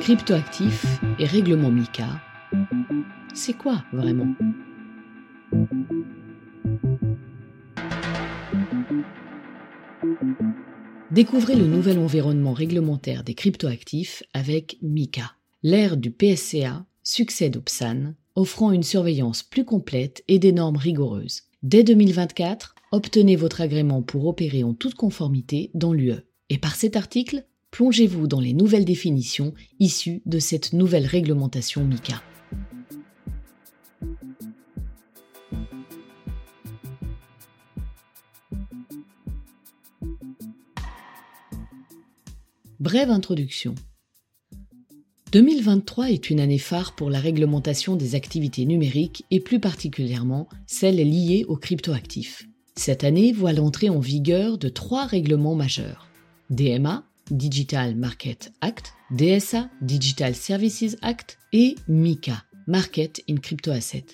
Cryptoactifs et règlement MICA, c'est quoi vraiment? Découvrez le nouvel environnement réglementaire des cryptoactifs avec MICA. L'ère du PSCA succède au PSAN, offrant une surveillance plus complète et des normes rigoureuses. Dès 2024, obtenez votre agrément pour opérer en toute conformité dans l'UE. Et par cet article, plongez-vous dans les nouvelles définitions issues de cette nouvelle réglementation MICA. Brève introduction. 2023 est une année phare pour la réglementation des activités numériques et plus particulièrement celles liées aux cryptoactifs. Cette année voit l'entrée en vigueur de trois règlements majeurs. DMA, Digital Market Act, DSA, Digital Services Act et MICA, Market in Crypto Asset.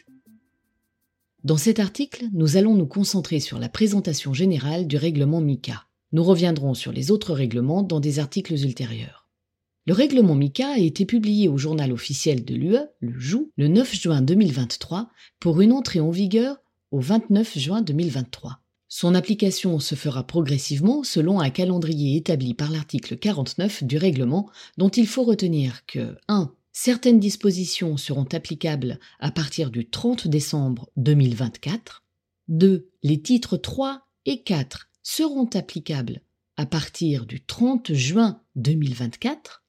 Dans cet article, nous allons nous concentrer sur la présentation générale du règlement MICA. Nous reviendrons sur les autres règlements dans des articles ultérieurs. Le règlement MICA a été publié au journal officiel de l'UE, le JOU, le 9 juin 2023 pour une entrée en vigueur au 29 juin 2023. Son application se fera progressivement selon un calendrier établi par l'article 49 du règlement dont il faut retenir que 1. Certaines dispositions seront applicables à partir du 30 décembre 2024. 2. Les titres 3 et 4 seront applicables à partir du 30 juin 2024.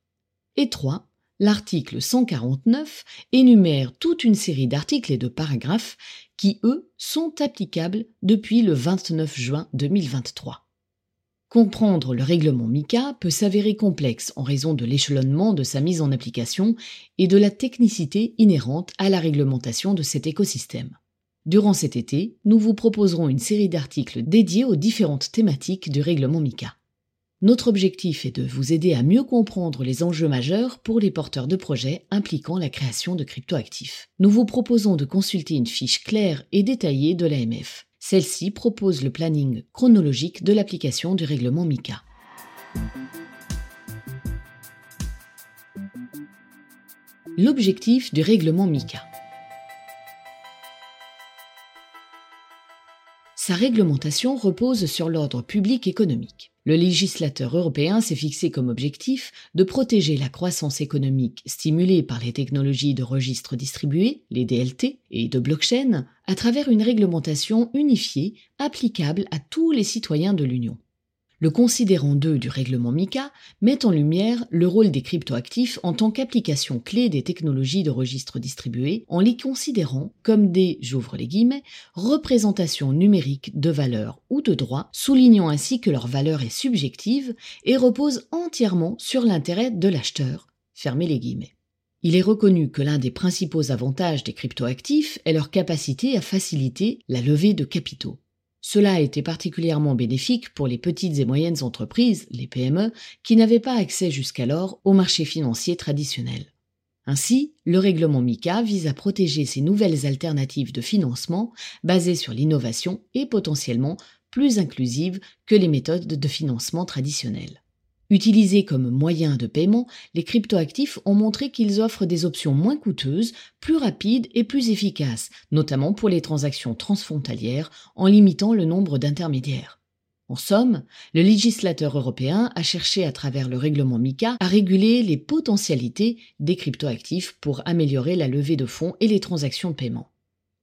Et 3. L'article 149 énumère toute une série d'articles et de paragraphes qui, eux, sont applicables depuis le 29 juin 2023. Comprendre le règlement MICA peut s'avérer complexe en raison de l'échelonnement de sa mise en application et de la technicité inhérente à la réglementation de cet écosystème. Durant cet été, nous vous proposerons une série d'articles dédiés aux différentes thématiques du règlement MICA. Notre objectif est de vous aider à mieux comprendre les enjeux majeurs pour les porteurs de projets impliquant la création de cryptoactifs. Nous vous proposons de consulter une fiche claire et détaillée de l'AMF. Celle-ci propose le planning chronologique de l'application du règlement MICA. L'objectif du règlement MICA. Sa réglementation repose sur l'ordre public économique. Le législateur européen s'est fixé comme objectif de protéger la croissance économique stimulée par les technologies de registres distribués, les DLT, et de blockchain, à travers une réglementation unifiée applicable à tous les citoyens de l'Union. Le considérant 2 du règlement MICA met en lumière le rôle des cryptoactifs en tant qu'application clé des technologies de registre distribués en les considérant comme des, j'ouvre les guillemets, représentations numériques de valeur ou de droit, soulignant ainsi que leur valeur est subjective et repose entièrement sur l'intérêt de l'acheteur. Fermez les guillemets. Il est reconnu que l'un des principaux avantages des cryptoactifs est leur capacité à faciliter la levée de capitaux. Cela a été particulièrement bénéfique pour les petites et moyennes entreprises, les PME, qui n'avaient pas accès jusqu'alors au marché financier traditionnel. Ainsi, le règlement MICA vise à protéger ces nouvelles alternatives de financement basées sur l'innovation et potentiellement plus inclusives que les méthodes de financement traditionnelles. Utilisés comme moyen de paiement, les cryptoactifs ont montré qu'ils offrent des options moins coûteuses, plus rapides et plus efficaces, notamment pour les transactions transfrontalières, en limitant le nombre d'intermédiaires. En somme, le législateur européen a cherché à travers le règlement MICA à réguler les potentialités des cryptoactifs pour améliorer la levée de fonds et les transactions de paiement.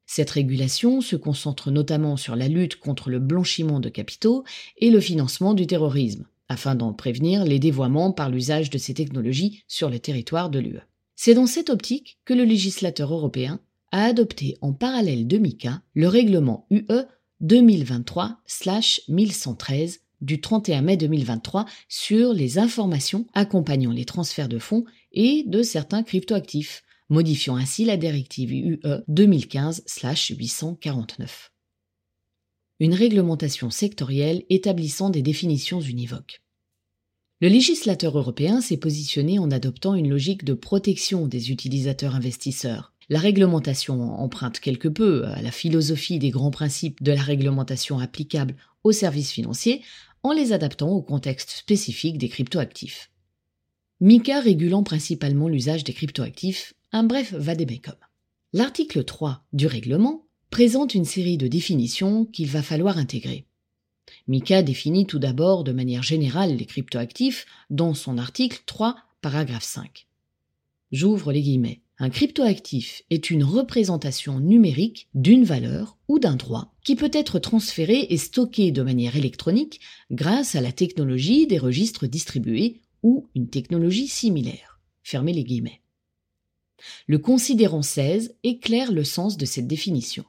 Cette régulation se concentre notamment sur la lutte contre le blanchiment de capitaux et le financement du terrorisme afin d'en prévenir les dévoiements par l'usage de ces technologies sur le territoire de l'UE. C'est dans cette optique que le législateur européen a adopté en parallèle de MICA le règlement UE 2023-1113 du 31 mai 2023 sur les informations accompagnant les transferts de fonds et de certains cryptoactifs, modifiant ainsi la directive UE 2015-849 une réglementation sectorielle établissant des définitions univoques. Le législateur européen s'est positionné en adoptant une logique de protection des utilisateurs investisseurs. La réglementation emprunte quelque peu à la philosophie des grands principes de la réglementation applicable aux services financiers en les adaptant au contexte spécifique des cryptoactifs. MICA régulant principalement l'usage des cryptoactifs, un bref vademecum. L'article 3 du règlement présente une série de définitions qu'il va falloir intégrer. MICA définit tout d'abord de manière générale les cryptoactifs dans son article 3, paragraphe 5. J'ouvre les guillemets. Un cryptoactif est une représentation numérique d'une valeur ou d'un droit qui peut être transféré et stocké de manière électronique grâce à la technologie des registres distribués ou une technologie similaire. Fermez les guillemets. Le considérant 16 éclaire le sens de cette définition.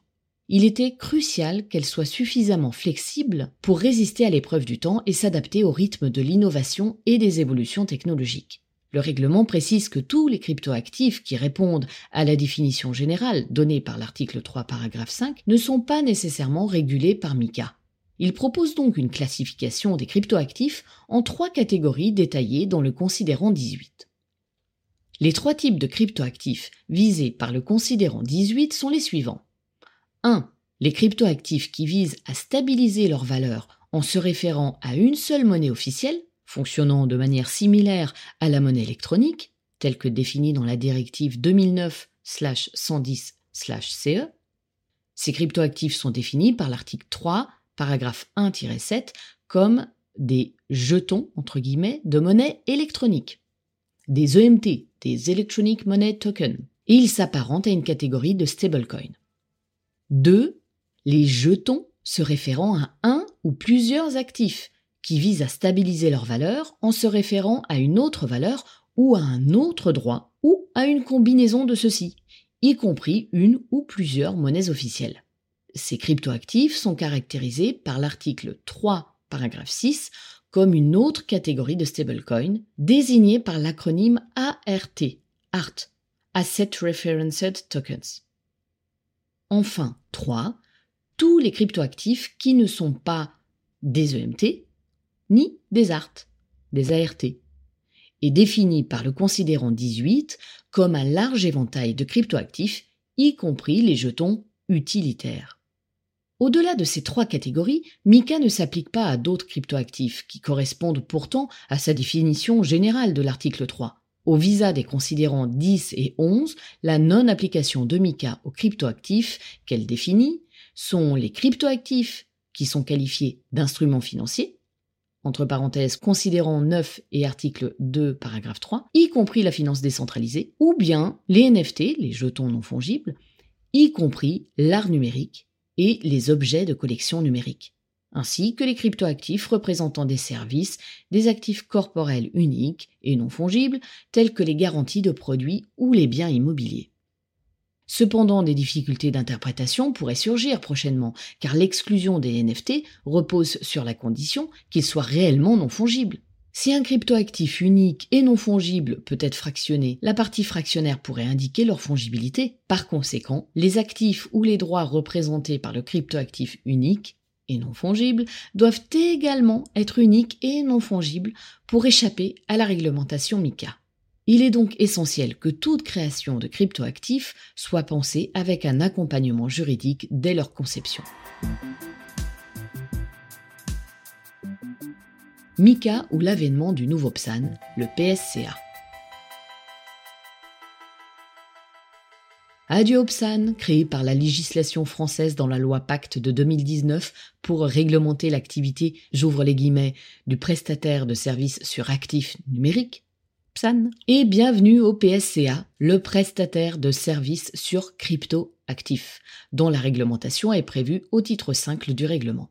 Il était crucial qu'elle soit suffisamment flexible pour résister à l'épreuve du temps et s'adapter au rythme de l'innovation et des évolutions technologiques. Le règlement précise que tous les cryptoactifs qui répondent à la définition générale donnée par l'article 3 paragraphe 5 ne sont pas nécessairement régulés par MICA. Il propose donc une classification des cryptoactifs en trois catégories détaillées dans le considérant 18. Les trois types de cryptoactifs visés par le considérant 18 sont les suivants. 1. Les cryptoactifs qui visent à stabiliser leur valeur en se référant à une seule monnaie officielle, fonctionnant de manière similaire à la monnaie électronique, telle que définie dans la directive 2009-110-CE. Ces cryptoactifs sont définis par l'article 3, paragraphe 1-7, comme des jetons, de monnaie électronique, des EMT, des Electronic Money Token, et ils s'apparentent à une catégorie de stablecoin. 2. Les jetons se référant à un ou plusieurs actifs, qui visent à stabiliser leur valeur en se référant à une autre valeur ou à un autre droit ou à une combinaison de ceux-ci, y compris une ou plusieurs monnaies officielles. Ces cryptoactifs sont caractérisés par l'article 3, paragraphe 6, comme une autre catégorie de stablecoin, désignée par l'acronyme ART, ART, Asset Referenced Tokens. Enfin, 3. Tous les cryptoactifs qui ne sont pas des EMT, ni des ART, des ART, et définis par le considérant 18 comme un large éventail de cryptoactifs, y compris les jetons utilitaires. Au-delà de ces trois catégories, MICA ne s'applique pas à d'autres cryptoactifs qui correspondent pourtant à sa définition générale de l'article 3. Au visa des considérants 10 et 11, la non-application de MICA aux cryptoactifs qu'elle définit sont les cryptoactifs qui sont qualifiés d'instruments financiers, entre parenthèses, considérant 9 et article 2, paragraphe 3, y compris la finance décentralisée, ou bien les NFT, les jetons non fongibles, y compris l'art numérique et les objets de collection numérique, ainsi que les cryptoactifs représentant des services, des actifs corporels uniques et non fongibles, tels que les garanties de produits ou les biens immobiliers. Cependant, des difficultés d'interprétation pourraient surgir prochainement, car l'exclusion des NFT repose sur la condition qu'ils soient réellement non fongibles. Si un cryptoactif unique et non fongible peut être fractionné, la partie fractionnaire pourrait indiquer leur fongibilité. Par conséquent, les actifs ou les droits représentés par le cryptoactif unique et non fongible doivent également être uniques et non fongibles pour échapper à la réglementation MICA. Il est donc essentiel que toute création de cryptoactifs soit pensée avec un accompagnement juridique dès leur conception. MICA ou l'avènement du nouveau PSAN, le PSCA. Adieu au PSAN, créé par la législation française dans la loi Pacte de 2019 pour réglementer l'activité, j'ouvre les guillemets, du prestataire de services sur actifs numériques, et bienvenue au PSCA, le prestataire de services sur crypto-actifs, dont la réglementation est prévue au titre 5 du règlement.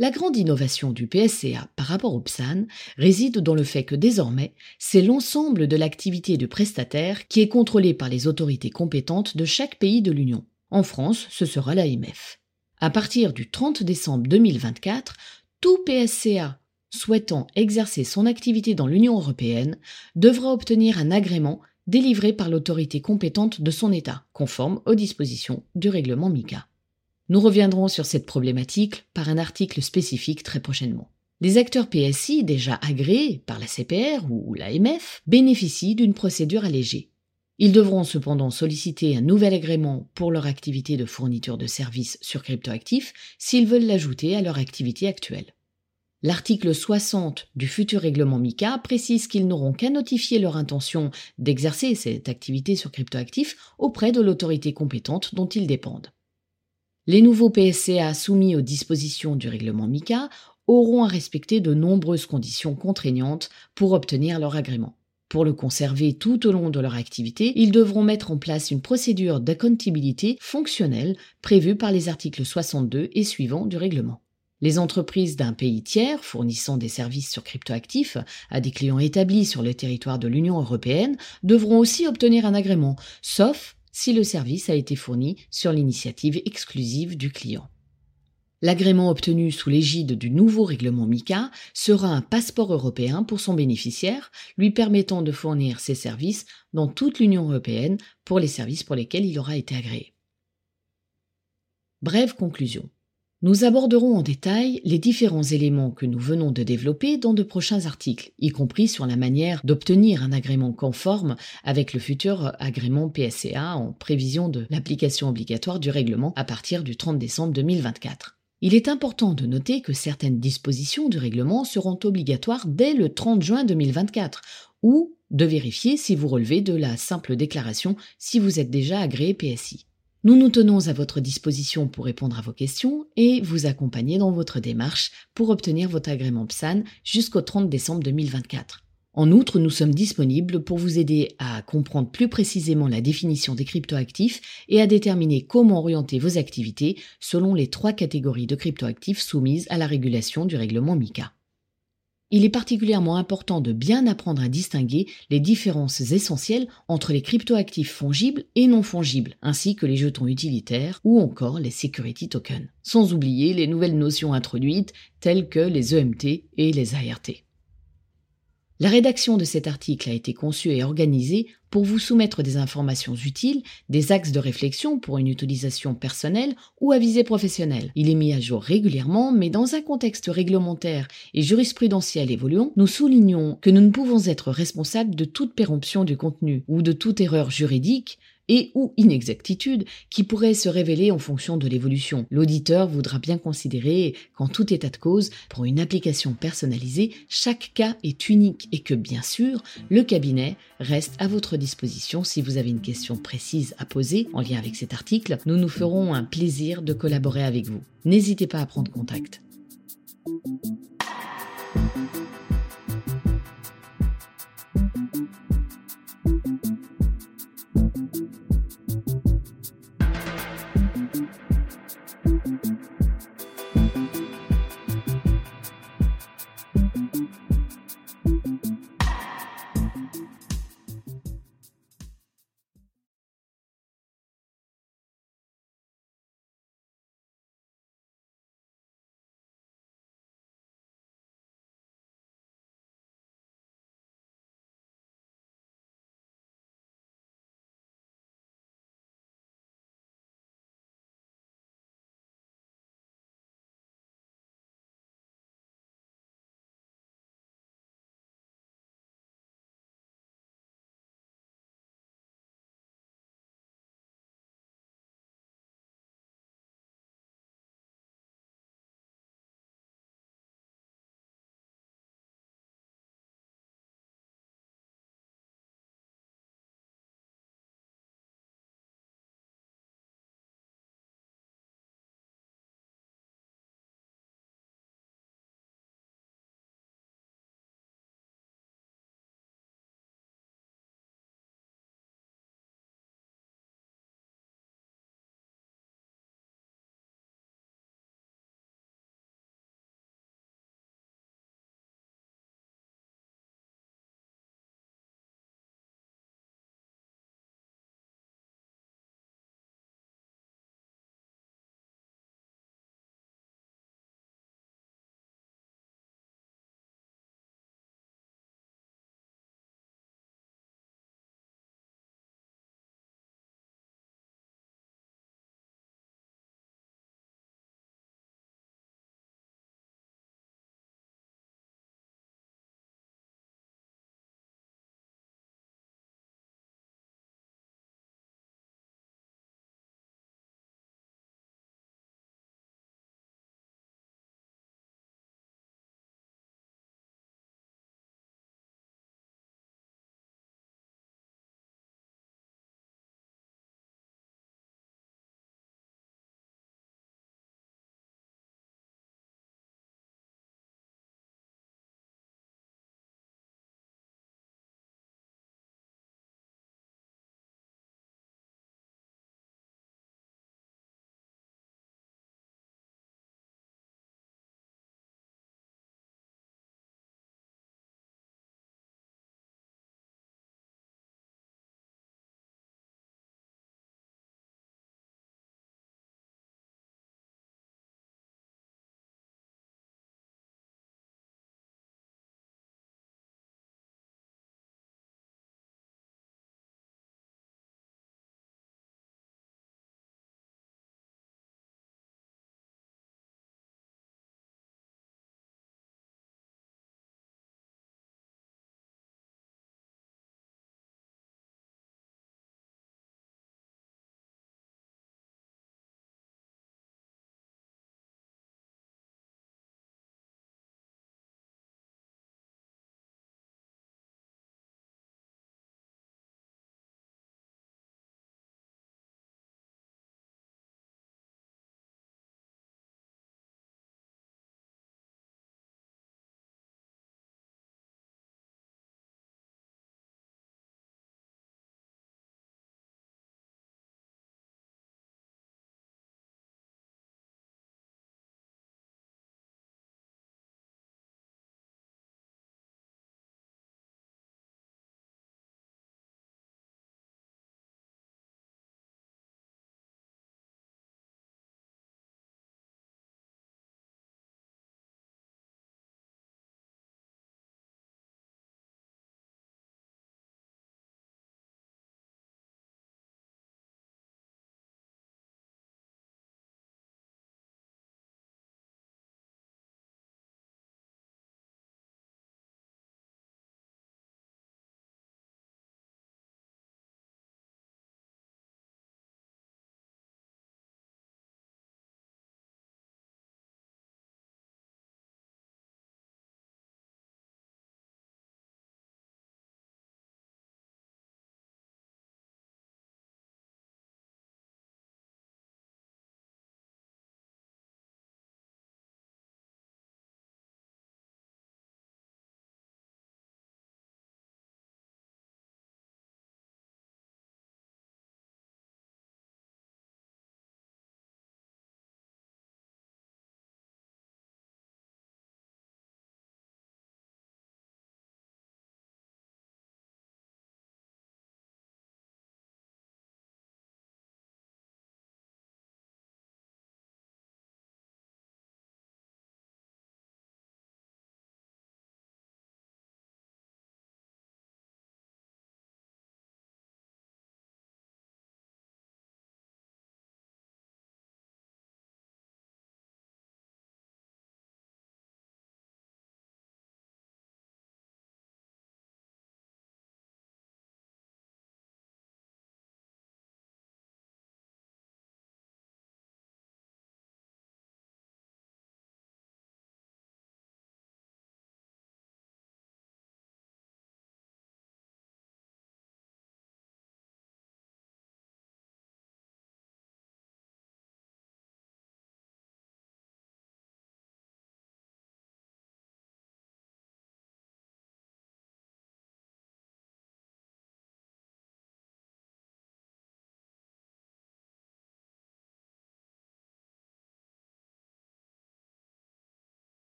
La grande innovation du PSCA par rapport au PSAN réside dans le fait que désormais, c'est l'ensemble de l'activité du prestataire qui est contrôlé par les autorités compétentes de chaque pays de l'Union. En France, ce sera l'AMF. À partir du 30 décembre 2024, tout PSCA souhaitant exercer son activité dans l'Union européenne devra obtenir un agrément délivré par l'autorité compétente de son État, conforme aux dispositions du règlement MICA. Nous reviendrons sur cette problématique par un article spécifique très prochainement. Les acteurs PSI déjà agréés par la CPR ou l'AMF bénéficient d'une procédure allégée. Ils devront cependant solliciter un nouvel agrément pour leur activité de fourniture de services sur cryptoactifs s'ils veulent l'ajouter à leur activité actuelle. L'article 60 du futur règlement MICA précise qu'ils n'auront qu'à notifier leur intention d'exercer cette activité sur cryptoactifs auprès de l'autorité compétente dont ils dépendent. Les nouveaux PSCA soumis aux dispositions du règlement MICA auront à respecter de nombreuses conditions contraignantes pour obtenir leur agrément. Pour le conserver tout au long de leur activité, ils devront mettre en place une procédure d'accountabilité fonctionnelle prévue par les articles 62 et suivants du règlement. Les entreprises d'un pays tiers fournissant des services sur cryptoactifs à des clients établis sur le territoire de l'Union européenne devront aussi obtenir un agrément, sauf si le service a été fourni sur l'initiative exclusive du client. L'agrément obtenu sous l'égide du nouveau règlement MICA sera un passeport européen pour son bénéficiaire, lui permettant de fournir ses services dans toute l'Union européenne pour les services pour lesquels il aura été agréé. Brève conclusion. Nous aborderons en détail les différents éléments que nous venons de développer dans de prochains articles, y compris sur la manière d'obtenir un agrément conforme avec le futur agrément PSCA en prévision de l'application obligatoire du règlement à partir du 30 décembre 2024. Il est important de noter que certaines dispositions du règlement seront obligatoires dès le 30 juin 2024 ou de vérifier si vous relevez de la simple déclaration si vous êtes déjà agréé PSI. Nous nous tenons à votre disposition pour répondre à vos questions et vous accompagner dans votre démarche pour obtenir votre agrément PSAN jusqu'au 30 décembre 2024. En outre, nous sommes disponibles pour vous aider à comprendre plus précisément la définition des cryptoactifs et à déterminer comment orienter vos activités selon les trois catégories de cryptoactifs soumises à la régulation du règlement MICA. Il est particulièrement important de bien apprendre à distinguer les différences essentielles entre les cryptoactifs fongibles et non fongibles, ainsi que les jetons utilitaires ou encore les security tokens, sans oublier les nouvelles notions introduites telles que les EMT et les ART. La rédaction de cet article a été conçue et organisée pour vous soumettre des informations utiles, des axes de réflexion pour une utilisation personnelle ou à visée professionnelle. Il est mis à jour régulièrement, mais dans un contexte réglementaire et jurisprudentiel évoluant, nous soulignons que nous ne pouvons être responsables de toute péremption du contenu ou de toute erreur juridique, et ou inexactitudes qui pourraient se révéler en fonction de l'évolution. L'auditeur voudra bien considérer qu'en tout état de cause, pour une application personnalisée, chaque cas est unique et que bien sûr, le cabinet reste à votre disposition si vous avez une question précise à poser en lien avec cet article. Nous nous ferons un plaisir de collaborer avec vous. N'hésitez pas à prendre contact.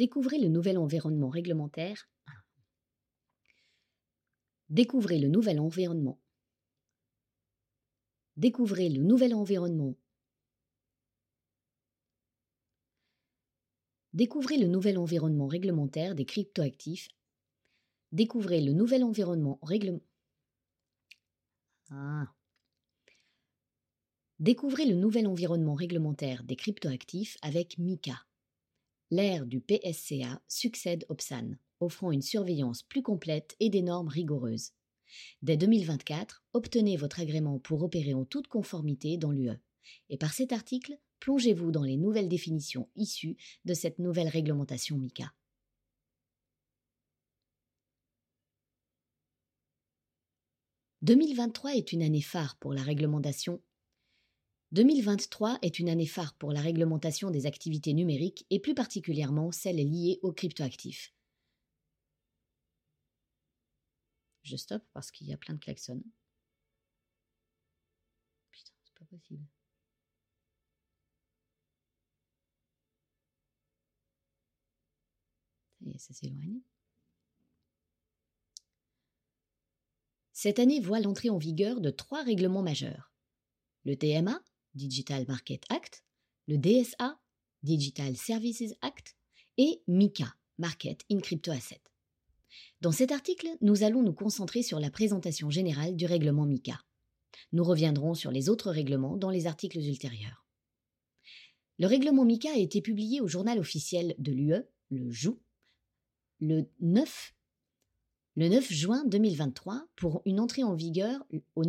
Découvrez le nouvel environnement réglementaire. Découvrez le nouvel environnement. Découvrez le nouvel environnement. Découvrez le nouvel environnement réglementaire des cryptoactifs. Découvrez le nouvel environnement réglementaire. Ah. Découvrez le nouvel environnement réglementaire des cryptoactifs avec MICA. L'ère du PSCA succède PSAN, offrant une surveillance plus complète et des normes rigoureuses. Dès 2024, obtenez votre agrément pour opérer en toute conformité dans l'UE. Et par cet article, plongez-vous dans les nouvelles définitions issues de cette nouvelle réglementation MICA. 2023 est une année phare pour la réglementation 2023 est une année phare pour la réglementation des activités numériques et plus particulièrement celles liées aux cryptoactifs. Je stoppe parce qu'il y a plein de klaxons. Putain, c'est pas possible. Est, ça s'éloigne. Cette année voit l'entrée en vigueur de trois règlements majeurs. Le TMA, Digital Market Act, le DSA, Digital Services Act, et MICA, Market in Crypto Asset. Dans cet article, nous allons nous concentrer sur la présentation générale du règlement MICA. Nous reviendrons sur les autres règlements dans les articles ultérieurs. Le règlement MICA a été publié au journal officiel de l'UE, le JOU, le 9, le 9 juin 2023 pour une entrée en vigueur au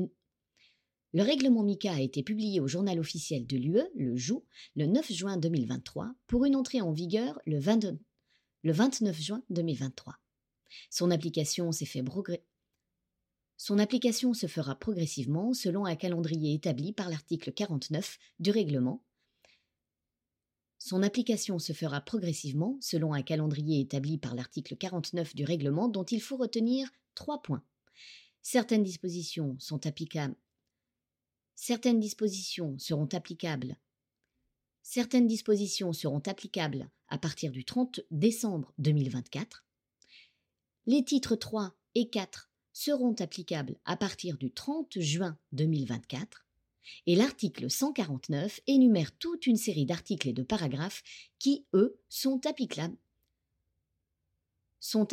le règlement MICA a été publié au journal officiel de l'UE, le JOU, le 9 juin 2023 pour une entrée en vigueur le, 29 juin 2023. Son application fait Son application se fera progressivement selon un calendrier établi par l'article 49 du règlement. Son application se fera progressivement selon un calendrier établi par l'article 49 du règlement dont il faut retenir trois points. Certaines dispositions sont applicables Certaines dispositions seront applicables. Certaines dispositions seront applicables à partir du 30 décembre 2024. Les titres 3 et 4 seront applicables à partir du 30 juin 2024 et l'article 149 énumère toute une série d'articles et de paragraphes qui, eux, sont sont,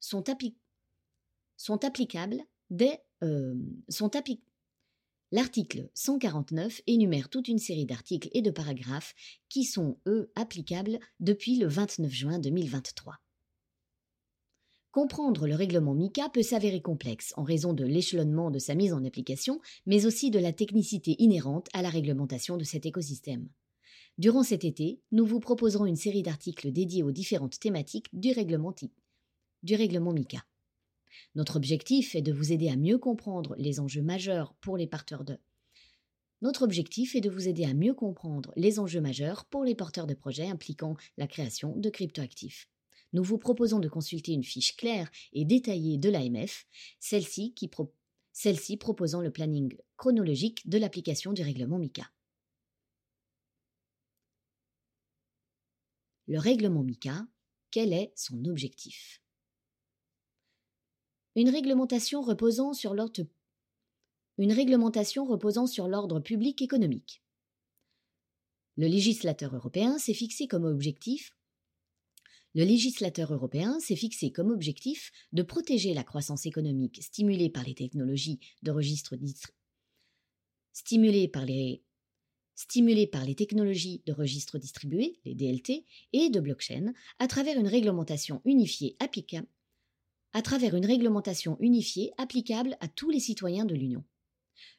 sont, sont applicables euh, sont applicables L'article 149 énumère toute une série d'articles et de paragraphes qui sont, eux, applicables depuis le 29 juin 2023. Comprendre le règlement MICA peut s'avérer complexe en raison de l'échelonnement de sa mise en application, mais aussi de la technicité inhérente à la réglementation de cet écosystème. Durant cet été, nous vous proposerons une série d'articles dédiés aux différentes thématiques du règlement, du règlement MICA. Notre objectif est de vous aider à mieux comprendre les enjeux majeurs pour les porteurs de notre projets impliquant la création de cryptoactifs. Nous vous proposons de consulter une fiche claire et détaillée de l'AMF, celle-ci proposant le planning chronologique de l'application du règlement MICA. Le règlement MICA, quel est son objectif? Une réglementation reposant sur l'ordre public économique. Le législateur européen s'est fixé comme objectif de protéger la croissance économique stimulée par les technologies de registre stimulée par les stimulée par les technologies de registre distribué, les DLT, et de blockchain, à travers une réglementation unifiée applicable à travers une réglementation unifiée applicable à tous les citoyens de l'Union.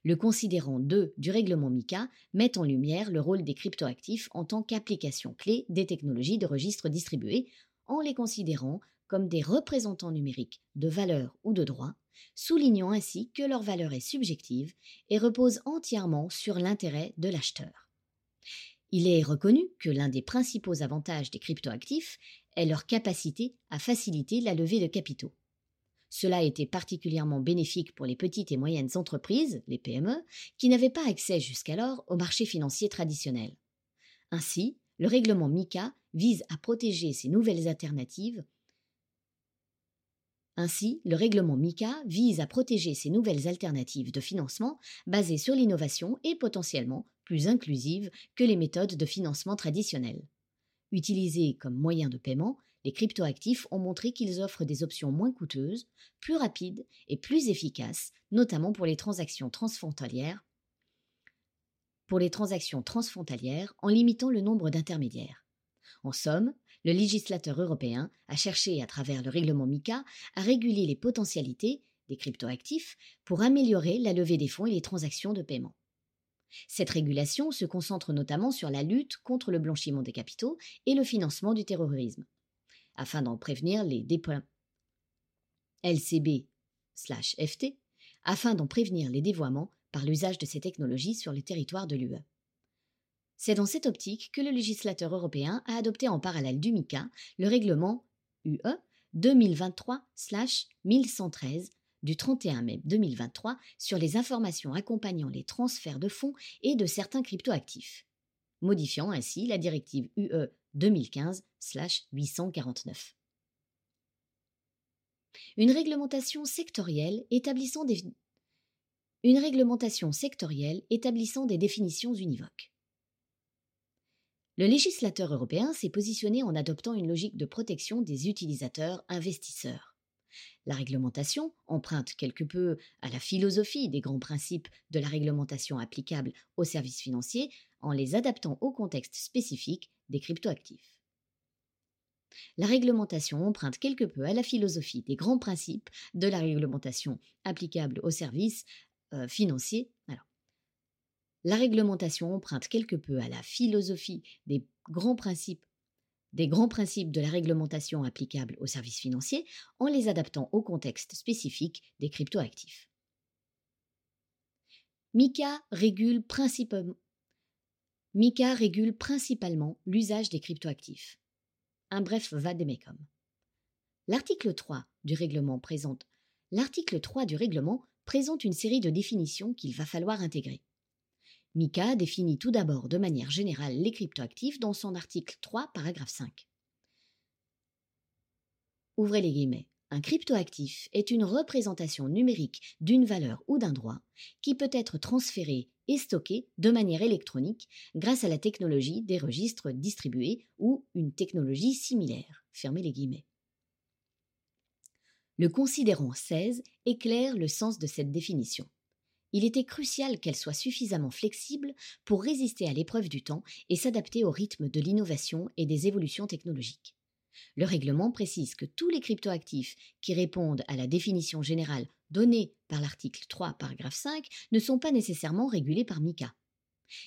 Le considérant 2 du règlement MICA met en lumière le rôle des cryptoactifs en tant qu'application clé des technologies de registre distribués, en les considérant comme des représentants numériques de valeur ou de droit, soulignant ainsi que leur valeur est subjective et repose entièrement sur l'intérêt de l'acheteur. Il est reconnu que l'un des principaux avantages des cryptoactifs est leur capacité à faciliter la levée de capitaux. Cela été particulièrement bénéfique pour les petites et moyennes entreprises, les PME, qui n'avaient pas accès jusqu'alors au marché financier traditionnel. Ainsi, le règlement MICA vise à protéger ces nouvelles alternatives. Ainsi, le règlement MICA vise à protéger ces nouvelles alternatives de financement basées sur l'innovation et potentiellement plus inclusives que les méthodes de financement traditionnelles. Utilisés comme moyen de paiement, les cryptoactifs ont montré qu'ils offrent des options moins coûteuses, plus rapides et plus efficaces, notamment pour les transactions transfrontalières, pour les transactions transfrontalières en limitant le nombre d'intermédiaires. En somme, le législateur européen a cherché, à travers le règlement MICA, à réguler les potentialités des cryptoactifs pour améliorer la levée des fonds et les transactions de paiement. Cette régulation se concentre notamment sur la lutte contre le blanchiment des capitaux et le financement du terrorisme, afin d'en prévenir les déploiements LCB FT, afin d'en prévenir les dévoiements par l'usage de ces technologies sur le territoire de l'UE. C'est dans cette optique que le législateur européen a adopté en parallèle du MICA le règlement UE 2023-1113 du 31 mai 2023 sur les informations accompagnant les transferts de fonds et de certains cryptoactifs, modifiant ainsi la directive UE 2015-849. Une réglementation sectorielle établissant des une réglementation sectorielle établissant des définitions univoques. Le législateur européen s'est positionné en adoptant une logique de protection des utilisateurs investisseurs. La réglementation emprunte quelque peu à la philosophie des grands principes de la réglementation applicable aux services financiers en les adaptant au contexte spécifique des cryptoactifs. La réglementation emprunte quelque peu à la philosophie des grands principes de la réglementation applicable aux services euh, financiers. Alors, la réglementation emprunte quelque peu à la philosophie des grands principes des grands principes de la réglementation applicable aux services financiers en les adaptant au contexte spécifique des cryptoactifs. MICA régule, principalement l'usage des cryptoactifs. Un bref vademecum. L'article 3 du règlement présente L'article 3 du règlement présente une série de définitions qu'il va falloir intégrer. Mika définit tout d'abord de manière générale les cryptoactifs dans son article 3, paragraphe 5. Ouvrez les guillemets. Un cryptoactif est une représentation numérique d'une valeur ou d'un droit qui peut être transféré et stocké de manière électronique grâce à la technologie des registres distribués ou une technologie similaire. Fermez les guillemets. Le considérant 16 éclaire le sens de cette définition il était crucial qu'elle soit suffisamment flexible pour résister à l'épreuve du temps et s'adapter au rythme de l'innovation et des évolutions technologiques. Le règlement précise que tous les cryptoactifs qui répondent à la définition générale donnée par l'article 3, paragraphe 5, ne sont pas nécessairement régulés par MICA.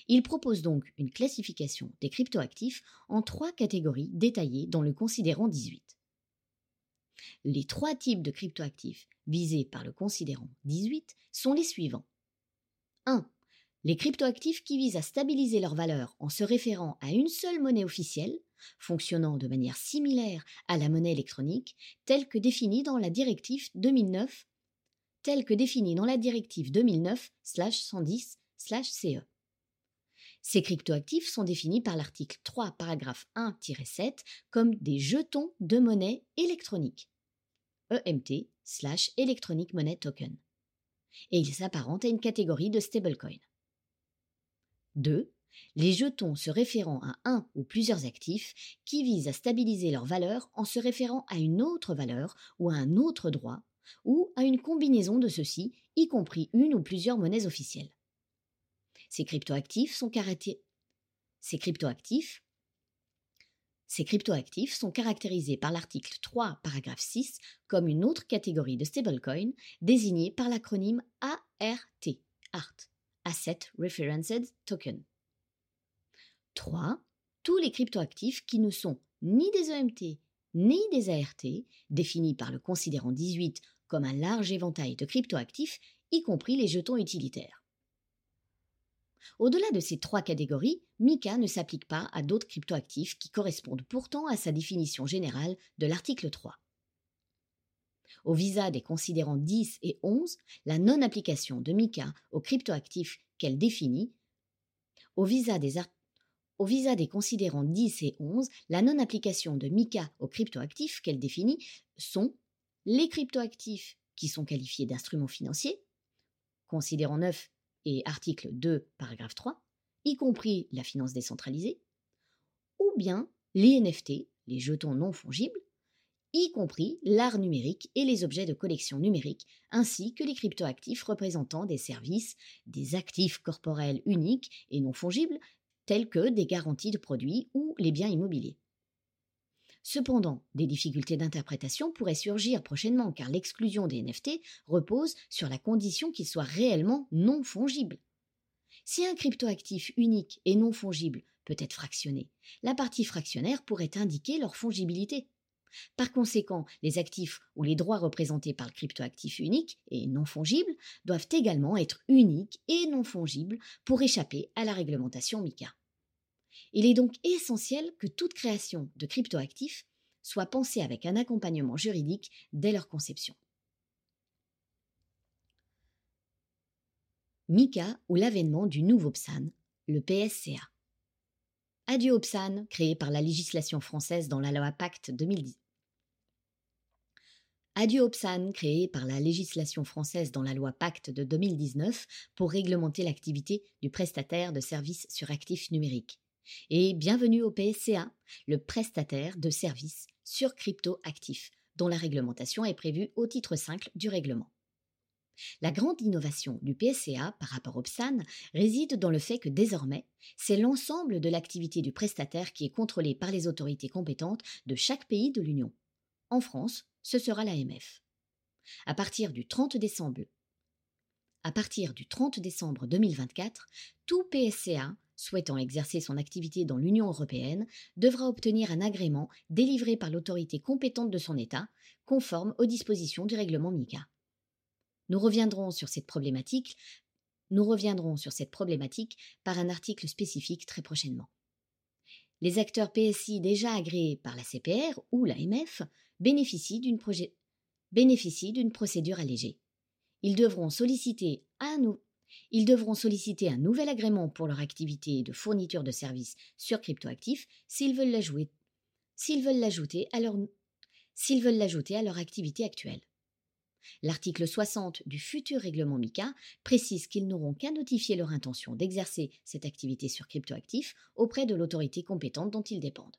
Il propose donc une classification des cryptoactifs en trois catégories détaillées dans le considérant 18. Les trois types de cryptoactifs visés par le considérant 18 sont les suivants. 1. Les cryptoactifs qui visent à stabiliser leur valeur en se référant à une seule monnaie officielle, fonctionnant de manière similaire à la monnaie électronique, telle que définie dans la directive 2009 telle que définie dans la directive 2009/110/CE. Ces cryptoactifs sont définis par l'article 3, paragraphe 1-7 comme des jetons de monnaie électronique. EMT slash Electronic Money Token et il s'apparente à une catégorie de stablecoin. 2. Les jetons se référant à un ou plusieurs actifs qui visent à stabiliser leur valeur en se référant à une autre valeur ou à un autre droit, ou à une combinaison de ceux-ci, y compris une ou plusieurs monnaies officielles. Ces cryptoactifs sont caractérisés par l'article 3, paragraphe 6, comme une autre catégorie de stablecoin désignée par l'acronyme ART, ART, Asset Referenced Token. 3. Tous les cryptoactifs qui ne sont ni des EMT ni des ART, définis par le considérant 18 comme un large éventail de cryptoactifs, y compris les jetons utilitaires. Au-delà de ces trois catégories, MICA ne s'applique pas à d'autres cryptoactifs qui correspondent pourtant à sa définition générale de l'article 3. Au visa des considérants 10 et 11, la non-application de MICA aux cryptoactifs qu'elle définit, au visa des, considérants 10 et 11, la non-application de MICA aux cryptoactifs qu'elle définit sont les cryptoactifs qui sont qualifiés d'instruments financiers, considérant 9 et article 2, paragraphe 3, y compris la finance décentralisée, ou bien les NFT, les jetons non fongibles, y compris l'art numérique et les objets de collection numérique, ainsi que les cryptoactifs représentant des services, des actifs corporels uniques et non fongibles, tels que des garanties de produits ou les biens immobiliers. Cependant, des difficultés d'interprétation pourraient surgir prochainement car l'exclusion des NFT repose sur la condition qu'ils soient réellement non fongibles. Si un cryptoactif unique et non fongible peut être fractionné, la partie fractionnaire pourrait indiquer leur fongibilité. Par conséquent, les actifs ou les droits représentés par le cryptoactif unique et non fongible doivent également être uniques et non fongibles pour échapper à la réglementation MICA. Il est donc essentiel que toute création de cryptoactifs soit pensée avec un accompagnement juridique dès leur conception. MICA ou l'avènement du nouveau PSAN, le PSCA. Adieu au PSAN, créé par la législation française dans la loi Pacte 2010. Adieu au PSAN, créé par la législation française dans la loi Pacte de 2019 pour réglementer l'activité du prestataire de services sur actifs numériques. Et bienvenue au PSCA, le prestataire de services sur crypto-actifs, dont la réglementation est prévue au titre 5 du règlement. La grande innovation du PSCA par rapport au PSAN réside dans le fait que désormais, c'est l'ensemble de l'activité du prestataire qui est contrôlée par les autorités compétentes de chaque pays de l'Union. En France, ce sera l'AMF. À partir du 30 décembre à partir du 30 décembre 2024, tout PSCA souhaitant exercer son activité dans l'Union européenne devra obtenir un agrément délivré par l'autorité compétente de son État, conforme aux dispositions du règlement MICA. Nous reviendrons sur cette problématique. Par un article spécifique très prochainement. Les acteurs PSI déjà agréés par la CPR ou l'AMF bénéficient d'une procédure allégée. Ils devront solliciter un, ils devront solliciter un nouvel agrément pour leur activité de fourniture de services sur cryptoactifs s'ils veulent l'ajouter, à leur, s'ils veulent l'ajouter à leur activité actuelle. L'article 60 du futur règlement MICA précise qu'ils n'auront qu'à notifier leur intention d'exercer cette activité sur cryptoactifs auprès de l'autorité compétente dont ils dépendent.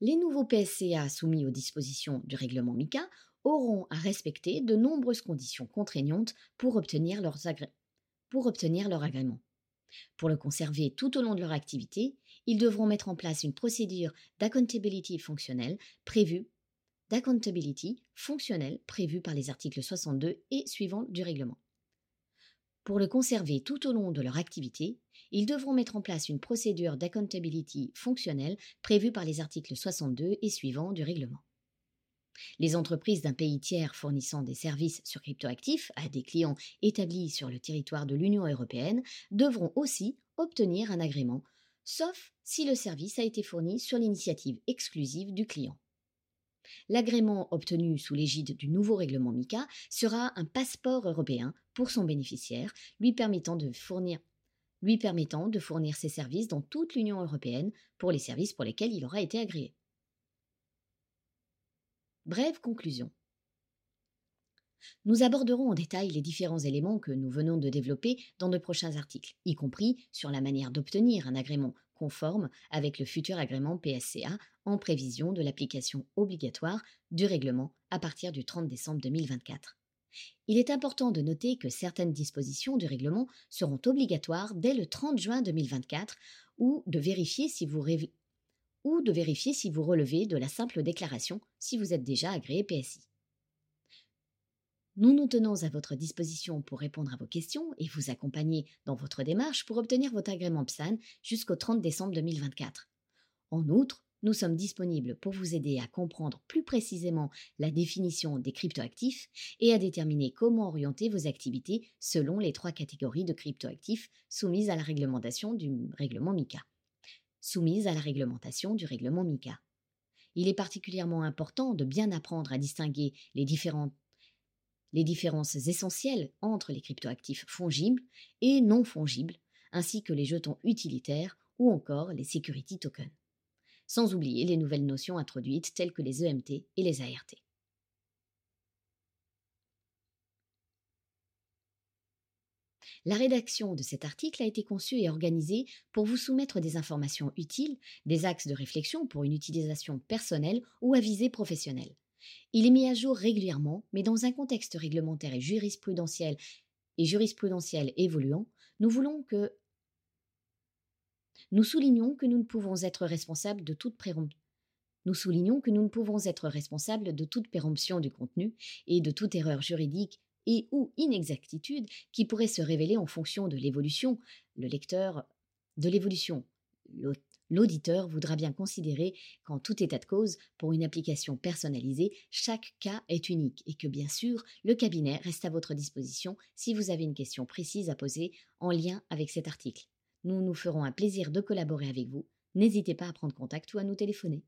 Les nouveaux PSCA soumis aux dispositions du règlement MICA auront à respecter de nombreuses conditions contraignantes pour obtenir, pour obtenir leur agrément. Pour le conserver tout au long de leur activité, ils devront mettre en place une procédure d'accountability fonctionnelle prévue d'accountability fonctionnelle prévue par les articles 62 et suivants du règlement. Pour le conserver tout au long de leur activité, ils devront mettre en place une procédure d'accountability fonctionnelle prévue par les articles 62 et suivants du règlement. Les entreprises d'un pays tiers fournissant des services sur cryptoactifs à des clients établis sur le territoire de l'Union européenne devront aussi obtenir un agrément, sauf si le service a été fourni sur l'initiative exclusive du client. L'agrément obtenu sous l'égide du nouveau règlement MICA sera un passeport européen pour son bénéficiaire, lui permettant de fournir ses services dans toute l'Union européenne pour les services pour lesquels il aura été agréé. Brève conclusion. Nous aborderons en détail les différents éléments que nous venons de développer dans de prochains articles, y compris sur la manière d'obtenir un agrément conforme avec le futur agrément PSCA en prévision de l'application obligatoire du règlement à partir du 30 décembre 2024. Il est important de noter que certaines dispositions du règlement seront obligatoires dès le 30 juin 2024 ou de vérifier si vous, ou de vérifier si vous relevez de la simple déclaration si vous êtes déjà agréé PSI. Nous nous tenons à votre disposition pour répondre à vos questions et vous accompagner dans votre démarche pour obtenir votre agrément PSAN jusqu'au 30 décembre 2024. En outre, nous sommes disponibles pour vous aider à comprendre plus précisément la définition des cryptoactifs et à déterminer comment orienter vos activités selon les trois catégories de cryptoactifs soumises à la réglementation du règlement MICA soumise à la réglementation du règlement MICA. Il est particulièrement important de bien apprendre à distinguer les, les différences essentielles entre les cryptoactifs fongibles et non fongibles, ainsi que les jetons utilitaires ou encore les security tokens. Sans oublier les nouvelles notions introduites telles que les EMT et les ART. La rédaction de cet article a été conçue et organisée pour vous soumettre des informations utiles, des axes de réflexion pour une utilisation personnelle ou à visée professionnelle. Il est mis à jour régulièrement, mais dans un contexte réglementaire et jurisprudentiel et jurisprudentiel évoluant, nous voulons que nous soulignons que nous ne pouvons être responsables de toute péremption. Nous soulignons que nous ne pouvons être responsables de toute péremption du contenu et de toute erreur juridique et ou inexactitude qui pourrait se révéler en fonction de l'évolution. Le lecteur de l'évolution. L'auditeur voudra bien considérer qu'en tout état de cause, pour une application personnalisée, chaque cas est unique et que bien sûr, le cabinet reste à votre disposition si vous avez une question précise à poser en lien avec cet article. Nous nous ferons un plaisir de collaborer avec vous. N'hésitez pas à prendre contact ou à nous téléphoner.